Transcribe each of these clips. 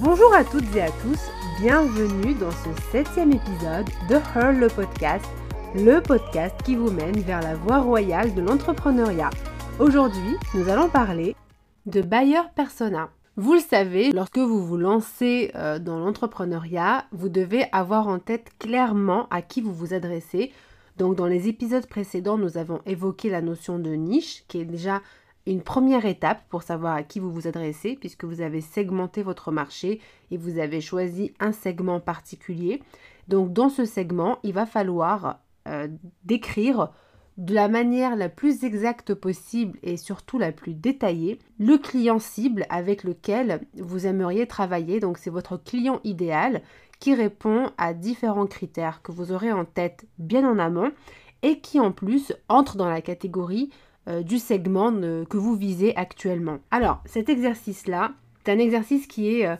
Bonjour à toutes et à tous, bienvenue dans ce septième épisode de Her le podcast, le podcast qui vous mène vers la voie royale de l'entrepreneuriat. Aujourd'hui, nous allons parler de buyer persona. Vous le savez, lorsque vous vous lancez euh, dans l'entrepreneuriat, vous devez avoir en tête clairement à qui vous vous adressez. Donc dans les épisodes précédents, nous avons évoqué la notion de niche, qui est déjà une première étape pour savoir à qui vous vous adressez, puisque vous avez segmenté votre marché et vous avez choisi un segment particulier. Donc dans ce segment, il va falloir euh, décrire de la manière la plus exacte possible et surtout la plus détaillée le client cible avec lequel vous aimeriez travailler. Donc c'est votre client idéal qui répond à différents critères que vous aurez en tête bien en amont et qui en plus entre dans la catégorie euh, du segment que vous visez actuellement. Alors cet exercice-là, c'est un exercice qui est... Euh,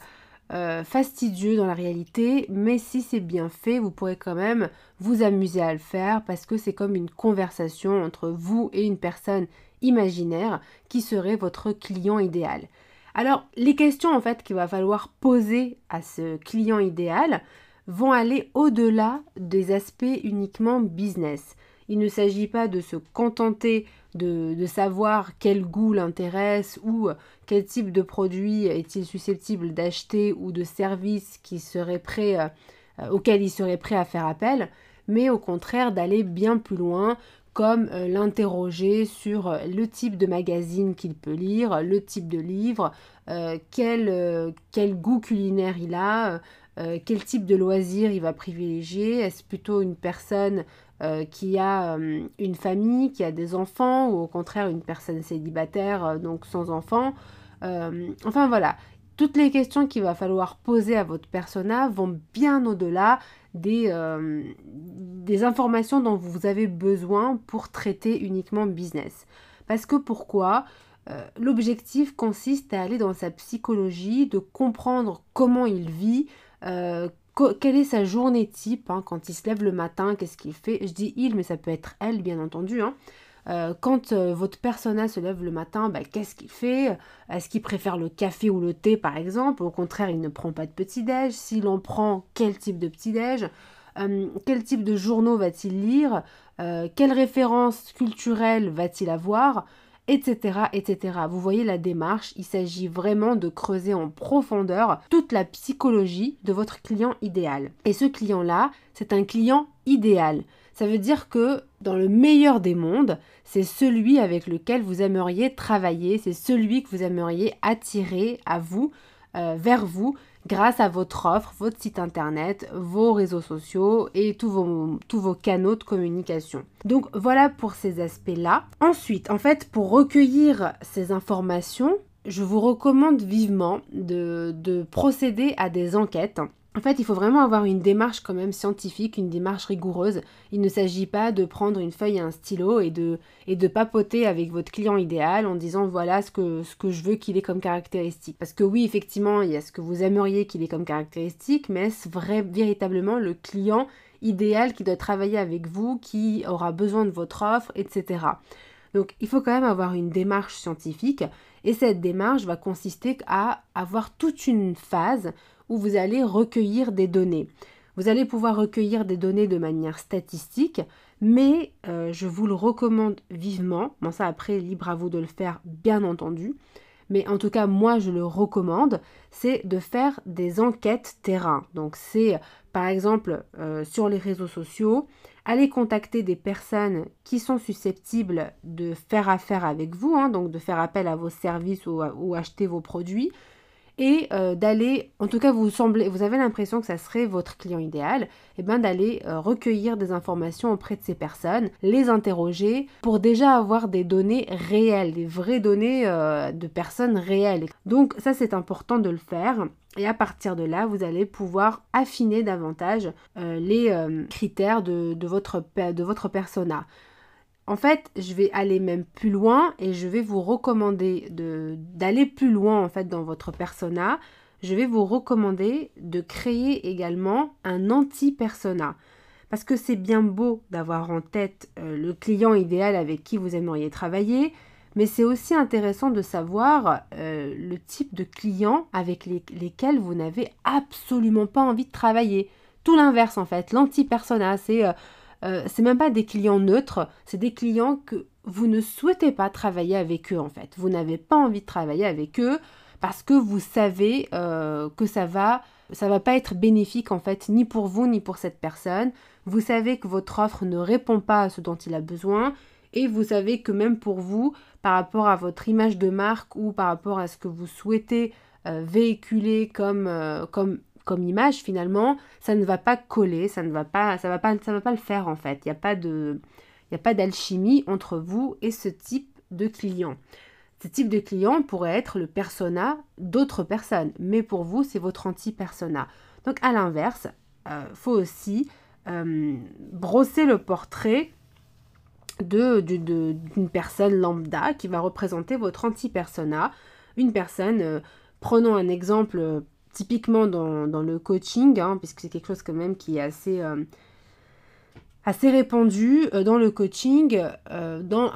euh, fastidieux dans la réalité, mais si c'est bien fait, vous pourrez quand même vous amuser à le faire parce que c'est comme une conversation entre vous et une personne imaginaire qui serait votre client idéal. Alors, les questions en fait qu'il va falloir poser à ce client idéal vont aller au-delà des aspects uniquement business. Il ne s'agit pas de se contenter de, savoir quel goût l'intéresse ou quel type de produit est-il susceptible d'acheter ou de service prêt, euh, auquel il serait prêt à faire appel, mais au contraire d'aller bien plus loin comme euh, l'interroger sur le type de magazine qu'il peut lire, le type de livre, euh, quel, goût culinaire il a, quel type de loisir il va privilégier? Est-ce plutôt une personne euh, qui a euh, une famille, qui a des enfants, ou au contraire une personne célibataire, euh, donc sans enfants? enfin voilà, toutes les questions qu'il va falloir poser à votre persona vont bien au-delà des informations dont vous avez besoin pour traiter uniquement business. Parce que pourquoi? L'objectif consiste à aller dans sa psychologie, de comprendre comment il vit, quelle est sa journée type hein, quand il se lève le matin, qu'est-ce qu'il fait? Je dis il, mais ça peut être elle, bien entendu. Hein. Euh, quand euh, votre personnage se lève le matin, bah, qu'est-ce qu'il fait? Est-ce qu'il préfère le café ou le thé, par exemple? Au contraire, il ne prend pas de petit-déj. S'il en prend, quel type de petit-déj euh, Quel type de journaux va-t-il lire? Quelles références culturelles va-t-il avoir? Etc., etc. Vous voyez la démarche, il s'agit vraiment de creuser en profondeur toute la psychologie de votre client idéal. Et ce client-là, c'est un client idéal. Ça veut dire que dans le meilleur des mondes, c'est celui avec lequel vous aimeriez travailler, c'est celui que vous aimeriez attirer à vous, euh, vers vous, grâce à votre offre, votre site internet, vos réseaux sociaux et tous vos, canaux de communication. Donc voilà pour ces aspects-là. Ensuite, en fait, pour recueillir ces informations, je vous recommande vivement de procéder à des enquêtes en fait, il faut vraiment avoir une démarche quand même scientifique, une démarche rigoureuse. Il ne s'agit pas de prendre une feuille et un stylo et de, papoter avec votre client idéal en disant voilà ce que, ce que je veux qu'il ait comme caractéristique. Parce que oui, effectivement, il y a ce que vous aimeriez qu'il ait comme caractéristique, mais est-ce véritablement le client idéal qui doit travailler avec vous, qui aura besoin de votre offre, etc. Donc il faut quand même avoir une démarche scientifique et cette démarche va consister à avoir toute une phase où vous allez recueillir des données. Vous allez pouvoir recueillir des données de manière statistique, mais euh, je vous le recommande vivement. Bon, ça après, libre à vous de le faire, bien entendu. Mais en tout cas, moi, je le recommande, c'est de faire des enquêtes terrain. Donc, c'est par exemple euh, sur les réseaux sociaux, aller contacter des personnes qui sont susceptibles de faire affaire avec vous, hein, donc de faire appel à vos services ou acheter vos produits et euh, d'aller, en tout cas vous semblez, vous avez l'impression que ça serait votre client idéal, et eh bien d'aller euh, recueillir des informations auprès de ces personnes, les interroger pour déjà avoir des données réelles, des vraies données euh, de personnes réelles. Donc ça c'est important de le faire. Et à partir de là, vous allez pouvoir affiner davantage les critères de, de, votre, de votre persona. En fait, je vais aller même plus loin et je vais vous recommander d'aller plus loin en fait dans votre persona. Je vais vous recommander de créer également un anti-persona. Parce que c'est bien beau d'avoir en tête euh, le client idéal avec qui vous aimeriez travailler, mais c'est aussi intéressant de savoir euh, le type de clients avec lesquels vous n'avez absolument pas envie de travailler. Tout l'inverse en fait, l'anti-persona, c'est euh, euh, c'est même pas des clients neutres, c'est des clients que vous ne souhaitez pas travailler avec eux en fait. Vous n'avez pas envie de travailler avec eux parce que vous savez que ça va ça va pas être bénéfique en fait ni pour vous ni pour cette personne. Vous savez que votre offre ne répond pas à ce dont il a besoin et vous savez que même pour vous, par rapport à votre image de marque ou par rapport à ce que vous souhaitez euh, véhiculer comme, euh, comme, image finalement, ça ne va pas coller, ça ne va pas, ça va pas, ça va pas le faire en fait. Il n'y a pas de, il a pas d'alchimie entre vous et ce type de client. Ce type de client pourrait être le persona d'autres personnes, mais pour vous, c'est votre anti-persona. Donc à l'inverse, euh, faut aussi brosser le portrait d'une personne lambda qui va représenter votre anti-persona. Une personne, euh, prenons un exemple euh, typiquement dans, le coaching, hein, puisque c'est quelque chose quand même qui est assez, euh, assez répandu dans le coaching. dans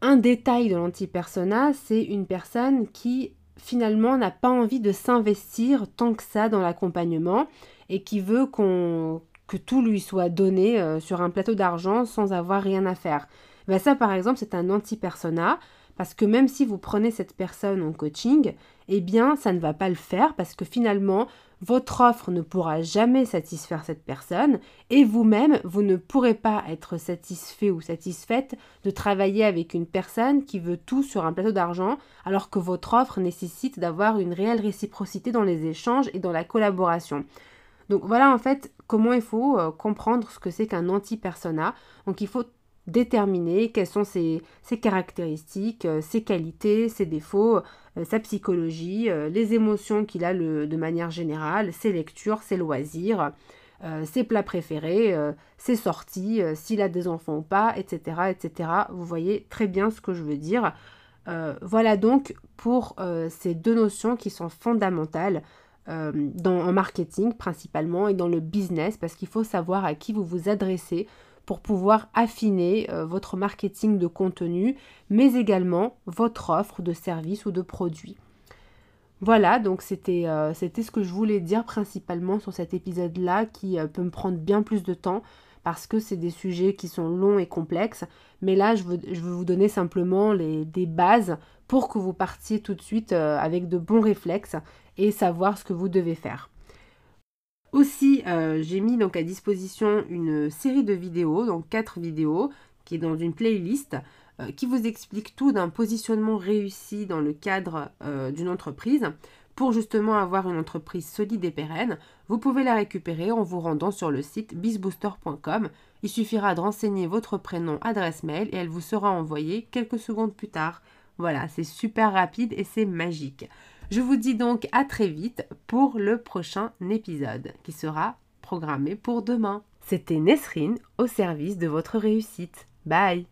un, détail de l'anti-persona, c'est une personne qui finalement n'a pas envie de s'investir tant que ça dans l'accompagnement et qui veut qu'on que tout lui soit donné euh, sur un plateau d'argent sans avoir rien à faire. Ben ça, par exemple, c'est un anti-persona, parce que même si vous prenez cette personne en coaching, eh bien, ça ne va pas le faire, parce que finalement, votre offre ne pourra jamais satisfaire cette personne, et vous-même, vous ne pourrez pas être satisfait ou satisfaite de travailler avec une personne qui veut tout sur un plateau d'argent, alors que votre offre nécessite d'avoir une réelle réciprocité dans les échanges et dans la collaboration. Donc voilà en fait comment il faut euh, comprendre ce que c'est qu'un anti-persona. Donc il faut déterminer quelles sont ses, caractéristiques, euh, ses qualités, ses défauts, euh, sa psychologie, les émotions qu'il a de manière générale, ses lectures, ses loisirs, ses plats préférés, ses sorties, s'il a des enfants ou pas, etc., etc. Vous voyez très bien ce que je veux dire. voilà donc pour ces deux notions qui sont fondamentales euh, dans, en marketing principalement et dans le business parce qu'il faut savoir à qui vous vous adressez pour pouvoir affiner euh, votre marketing de contenu, mais également votre offre de service ou de produit. Voilà, donc c'était euh, ce que je voulais dire principalement sur cet épisode-là qui peut me prendre bien plus de temps parce que c'est des sujets qui sont longs et complexes. Mais là, je veux, vous donner simplement des bases pour que vous partiez tout de suite avec de bons réflexes et savoir ce que vous devez faire. Aussi, euh, j'ai mis donc à disposition une série de vidéos, donc quatre vidéos, qui est dans une playlist, euh, qui vous explique tout d'un positionnement réussi dans le cadre euh, d'une entreprise. Pour justement avoir une entreprise solide et pérenne, vous pouvez la récupérer en vous rendant sur le site bizbooster.com. Il suffira de renseigner votre prénom, adresse mail et elle vous sera envoyée quelques secondes plus tard. Voilà, c'est super rapide et c'est magique. Je vous dis donc à très vite pour le prochain épisode qui sera programmé pour demain. C'était Nesrine au service de votre réussite. Bye